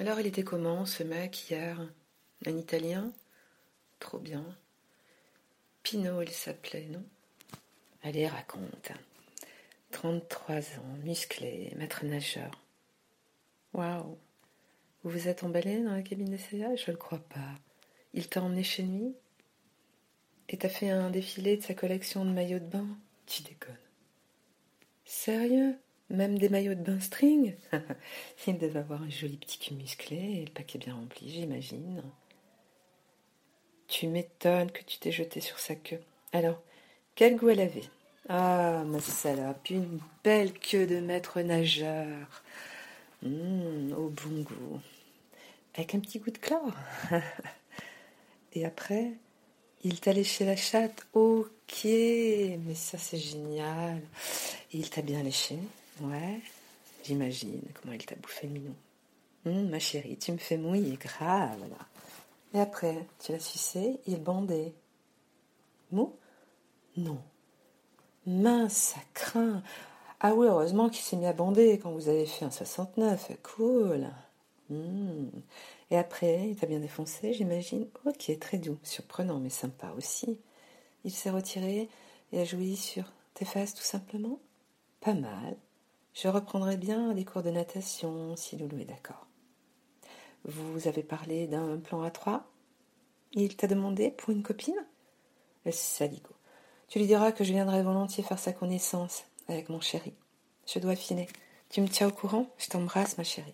Alors, il était comment ce mec hier? Un Italien? Trop bien. Pino, il s'appelait, non? Allez, raconte. 33 ans, musclé, maître nageur. Waouh Vous vous êtes emballé dans la cabine d'essayage Je le crois pas. Il t'a emmené chez lui? Et t'as fait un défilé de sa collection de maillots de bain? Tu déconnes. Sérieux? Même des maillots de bain string Il devait avoir un joli petit cul musclé et le paquet bien rempli, j'imagine. Tu m'étonnes que tu t'es jeté sur sa queue. Alors, quel goût elle avait? Ah, ma salope, une belle queue de maître nageur. Hum, au bon goût. Avec un petit goût de chlore. Et après, il t'a léché la chatte. Ok, mais ça c'est génial. il t'a bien léché Ouais, j'imagine comment il t'a bouffé le minou. Hum, ma chérie, tu me fais mouiller grave là. Et après, tu l'as sucé, il bandait. Mou? Non. Mince, ça craint. Ah oui, heureusement qu'il s'est mis à bander quand vous avez fait un 69. Cool. Hmm. Et après, il t'a bien défoncé, j'imagine. Ok, très doux, surprenant, mais sympa aussi. Il s'est retiré et a joui sur tes fesses tout simplement Pas mal. Je reprendrai bien des cours de natation si Loulou est d'accord. Vous avez parlé d'un plan à trois? Il t'a demandé pour une copine? Saligo. Tu lui diras que je viendrai volontiers faire sa connaissance avec mon chéri. Je dois filer. Tu me tiens au courant? Je t'embrasse, ma chérie.